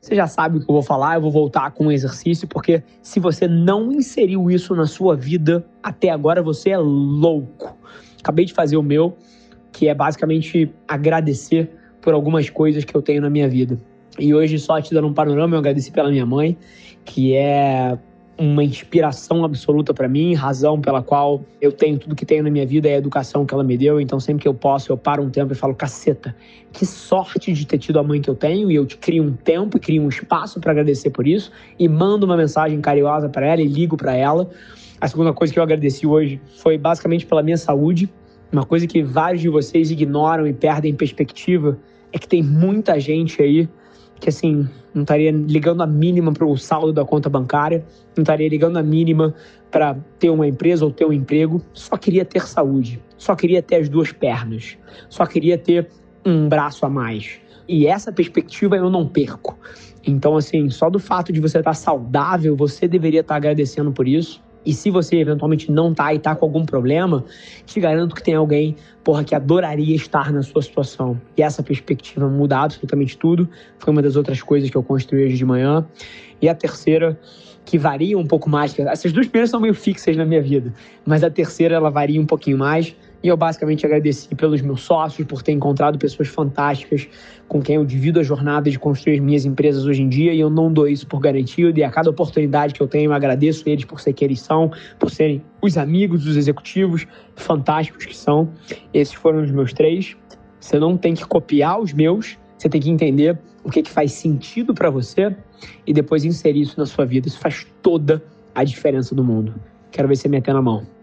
Você já sabe o que eu vou falar, eu vou voltar com um exercício, porque se você não inseriu isso na sua vida até agora, você é louco. Acabei de fazer o meu, que é basicamente agradecer por algumas coisas que eu tenho na minha vida. E hoje, só te dando um panorama, eu agradeci pela minha mãe, que é uma inspiração absoluta para mim, razão pela qual eu tenho tudo que tenho na minha vida é a educação que ela me deu. Então, sempre que eu posso, eu paro um tempo e falo: caceta, que sorte de ter tido a mãe que eu tenho. E eu te crio um tempo e crio um espaço para agradecer por isso. E mando uma mensagem carinhosa para ela e ligo para ela. A segunda coisa que eu agradeci hoje foi basicamente pela minha saúde. Uma coisa que vários de vocês ignoram e perdem perspectiva é que tem muita gente aí que assim, não estaria ligando a mínima para o saldo da conta bancária, não estaria ligando a mínima para ter uma empresa ou ter um emprego, só queria ter saúde, só queria ter as duas pernas, só queria ter um braço a mais. E essa perspectiva eu não perco. Então, assim, só do fato de você estar saudável, você deveria estar agradecendo por isso. E se você eventualmente não tá e tá com algum problema, te garanto que tem alguém, porra, que adoraria estar na sua situação. E essa perspectiva muda absolutamente tudo. Foi uma das outras coisas que eu construí hoje de manhã. E a terceira, que varia um pouco mais. Essas duas primeiras são meio fixas na minha vida, mas a terceira ela varia um pouquinho mais e eu basicamente agradeci pelos meus sócios, por ter encontrado pessoas fantásticas com quem eu divido a jornada de construir as minhas empresas hoje em dia e eu não dou isso por garantido. E a cada oportunidade que eu tenho, eu agradeço eles por ser quem eles são, por serem os amigos dos executivos fantásticos que são. Esses foram os meus três. Você não tem que copiar os meus, você tem que entender o que, que faz sentido para você e depois inserir isso na sua vida. Isso faz toda a diferença do mundo. Quero ver você metendo a mão.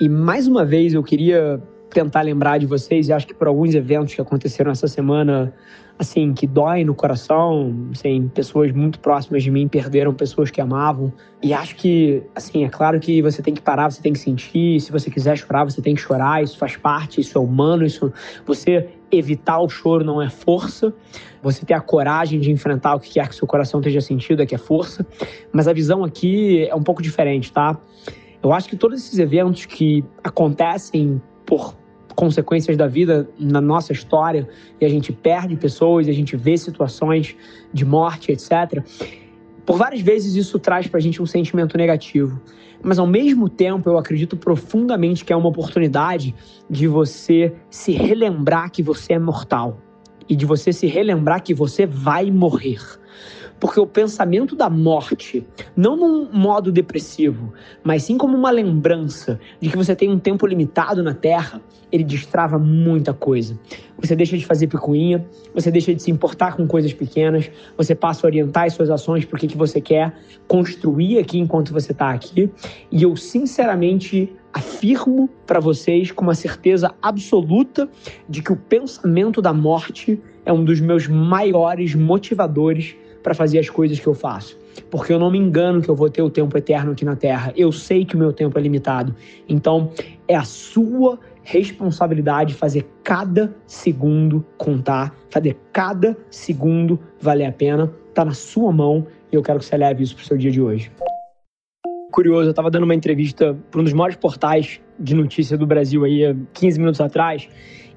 E mais uma vez eu queria tentar lembrar de vocês, e acho que por alguns eventos que aconteceram essa semana, assim, que dói no coração, assim, pessoas muito próximas de mim perderam pessoas que amavam. E acho que, assim, é claro que você tem que parar, você tem que sentir, se você quiser chorar, você tem que chorar, isso faz parte, isso é humano, isso você evitar o choro não é força. Você ter a coragem de enfrentar o que quer que seu coração esteja sentindo é que é força. Mas a visão aqui é um pouco diferente, tá? Eu acho que todos esses eventos que acontecem por consequências da vida na nossa história e a gente perde pessoas, e a gente vê situações de morte, etc. Por várias vezes isso traz para a gente um sentimento negativo, mas ao mesmo tempo eu acredito profundamente que é uma oportunidade de você se relembrar que você é mortal e de você se relembrar que você vai morrer. Porque o pensamento da morte, não num modo depressivo, mas sim como uma lembrança de que você tem um tempo limitado na Terra, ele destrava muita coisa. Você deixa de fazer picuinha, você deixa de se importar com coisas pequenas, você passa a orientar as suas ações para o que, que você quer construir aqui enquanto você está aqui. E eu, sinceramente, afirmo para vocês com uma certeza absoluta de que o pensamento da morte é um dos meus maiores motivadores para fazer as coisas que eu faço. Porque eu não me engano que eu vou ter o tempo eterno aqui na Terra. Eu sei que o meu tempo é limitado. Então, é a sua responsabilidade fazer cada segundo contar, fazer cada segundo valer a pena. Tá na sua mão e eu quero que você leve isso pro seu dia de hoje. Curioso, eu estava dando uma entrevista para um dos maiores portais de notícia do Brasil aí 15 minutos atrás,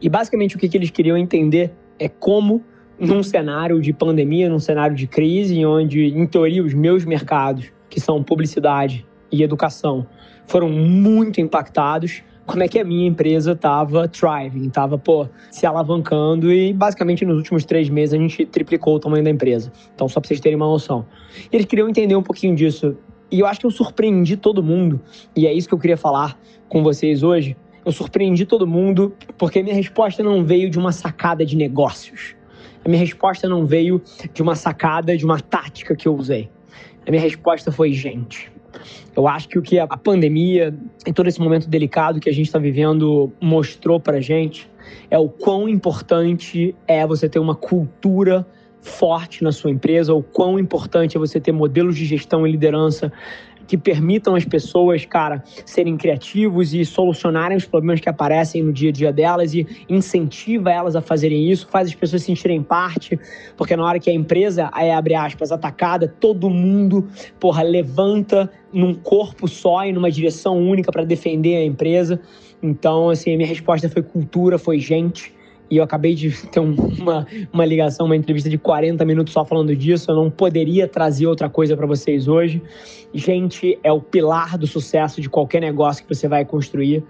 e basicamente o que, que eles queriam entender é como num cenário de pandemia, num cenário de crise, onde, em teoria, os meus mercados, que são publicidade e educação, foram muito impactados, como é que a minha empresa estava thriving, estava, pô, se alavancando e basicamente nos últimos três meses a gente triplicou o tamanho da empresa. Então, só para vocês terem uma noção. Eles queriam entender um pouquinho disso E eu acho que eu surpreendi todo mundo, e é isso que eu queria falar com vocês hoje. Eu surpreendi todo mundo porque minha resposta não veio de uma sacada de negócios. A minha resposta não veio de uma sacada, de uma tática que eu usei. A minha resposta foi gente. Eu acho que o que a pandemia e todo esse momento delicado que a gente está vivendo mostrou para gente é o quão importante é você ter uma cultura forte na sua empresa, o quão importante é você ter modelos de gestão e liderança que permitam as pessoas, cara, serem criativos e solucionarem os problemas que aparecem no dia a dia delas e incentiva elas a fazerem isso, faz as pessoas sentirem parte, porque na hora que a empresa é, abre aspas, atacada, todo mundo, porra, levanta num corpo só e numa direção única para defender a empresa. Então, assim, a minha resposta foi cultura, foi gente e eu acabei de ter uma, uma ligação, uma entrevista de 40 minutos só falando disso. Eu não poderia trazer outra coisa para vocês hoje. Gente, é o pilar do sucesso de qualquer negócio que você vai construir.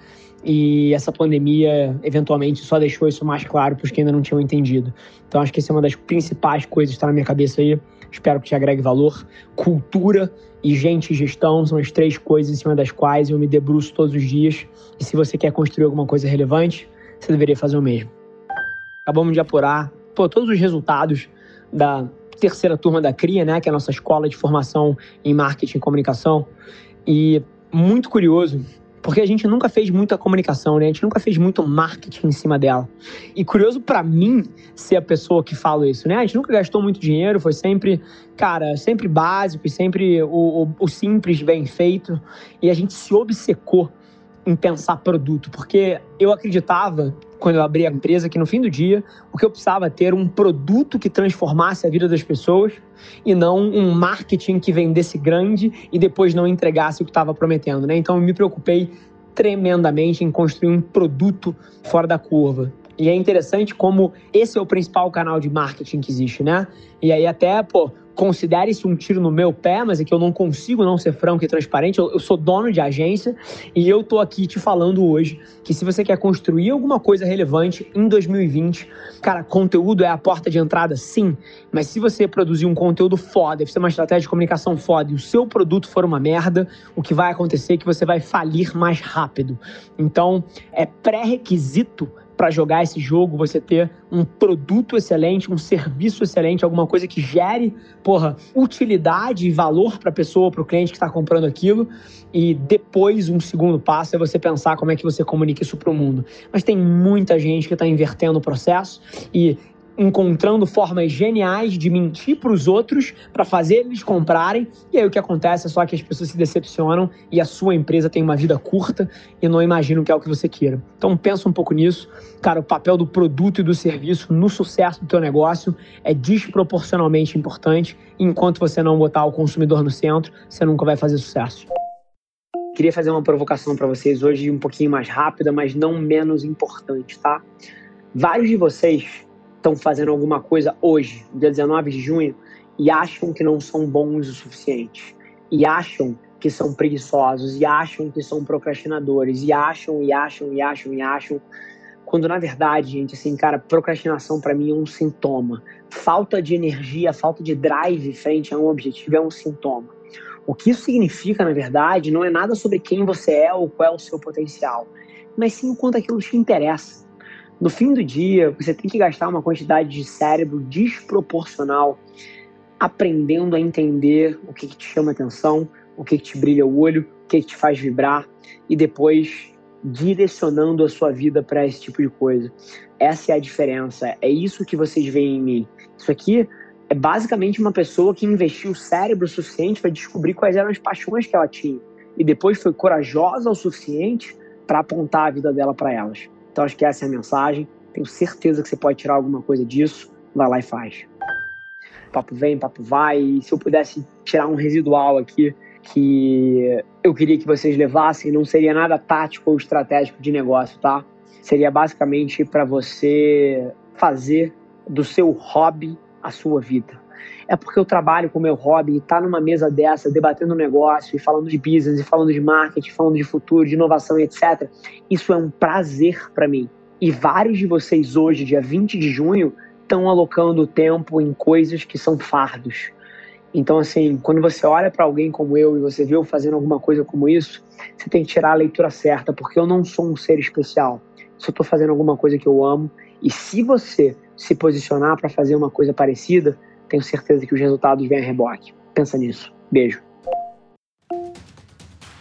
E essa pandemia, eventualmente, só deixou isso mais claro para os que ainda não tinham entendido. Então, acho que essa é uma das principais coisas que está na minha cabeça aí. Espero que te agregue valor. Cultura e gente e gestão são as três coisas em cima das quais eu me debruço todos os dias. E se você quer construir alguma coisa relevante, você deveria fazer o mesmo. Acabamos de apurar pô, todos os resultados da terceira turma da CRIA, né, que é a nossa escola de formação em marketing e comunicação. E muito curioso, porque a gente nunca fez muita comunicação, né? A gente nunca fez muito marketing em cima dela. E curioso para mim ser a pessoa que fala isso, né? A gente nunca gastou muito dinheiro, foi sempre, cara, sempre básico e sempre o, o, o simples bem feito. E a gente se obcecou em pensar produto, porque eu acreditava quando eu abri a empresa, que no fim do dia, o que eu precisava ter um produto que transformasse a vida das pessoas e não um marketing que vendesse grande e depois não entregasse o que estava prometendo, né? Então eu me preocupei tremendamente em construir um produto fora da curva. E é interessante como esse é o principal canal de marketing que existe, né? E aí até, pô, considere isso um tiro no meu pé, mas é que eu não consigo não ser franco e transparente. Eu, eu, sou dono de agência e eu tô aqui te falando hoje que se você quer construir alguma coisa relevante em 2020, cara, conteúdo é a porta de entrada, sim. Mas se você produzir um conteúdo foda, fizer uma estratégia de comunicação foda e o seu produto for uma merda, o que vai acontecer é que você vai falir mais rápido. Então, é pré-requisito para jogar esse jogo, você ter um produto excelente, um serviço excelente, alguma coisa que gere, porra, utilidade e valor para a pessoa, para o cliente que está comprando aquilo. E depois, um segundo passo é você pensar como é que você comunica isso para o mundo. Mas tem muita gente que está invertendo o processo e encontrando formas geniais de mentir para os outros para fazer eles comprarem. E aí o que acontece é só que as pessoas se decepcionam e a sua empresa tem uma vida curta e não imaginam que é o que você queira. Então pensa um pouco nisso. Cara, o papel do produto e do serviço no sucesso do teu negócio é desproporcionalmente importante. Enquanto você não botar o consumidor no centro, você nunca vai fazer sucesso. Queria fazer uma provocação para vocês hoje, um pouquinho mais rápida, mas não menos importante, tá? Vários de vocês estão fazendo alguma coisa hoje, dia 19 de junho, e acham que não são bons o suficiente, e acham que são preguiçosos, e acham que são procrastinadores, e acham, e acham, e acham, e acham. Quando na verdade, gente, assim, cara, procrastinação para mim é um sintoma. Falta de energia, falta de drive frente a um objetivo é um sintoma. O que isso significa, na verdade, não é nada sobre quem você é ou qual é o seu potencial, mas sim o quanto aquilo te interessa. No fim do dia, você tem que gastar uma quantidade de cérebro desproporcional aprendendo a entender o que, que te chama atenção, o que, que te brilha o olho, o que, que te faz vibrar e depois direcionando a sua vida para esse tipo de coisa. Essa é a diferença. É isso que vocês veem em mim. Isso aqui é basicamente uma pessoa que investiu o cérebro suficiente para descobrir quais eram as paixões que ela tinha e depois foi corajosa o suficiente para apontar a vida dela para elas. Então acho que essa é a mensagem. Tenho certeza que você pode tirar alguma coisa disso. Vai lá e faz. Papo vem, papo vai. E se eu pudesse tirar um residual aqui que eu queria que vocês levassem, não seria nada tático ou estratégico de negócio, tá? Seria basicamente para você fazer do seu hobby a sua vida é porque eu trabalho com o meu hobby estar tá numa mesa dessa, debatendo negócio e falando de business, e falando de marketing, falando de futuro, de inovação etc. Isso é um prazer para mim. E vários de vocês hoje, dia 20 de junho, estão alocando tempo em coisas que são fardos. Então, assim, quando você olha para alguém como eu e você vê eu fazendo alguma coisa como isso, você tem que tirar a leitura certa, porque eu não sou um ser especial. Se eu estou fazendo alguma coisa que eu amo, e se você se posicionar para fazer uma coisa parecida, tenho certeza que os resultados vêm a reboque. Pensa nisso. Beijo.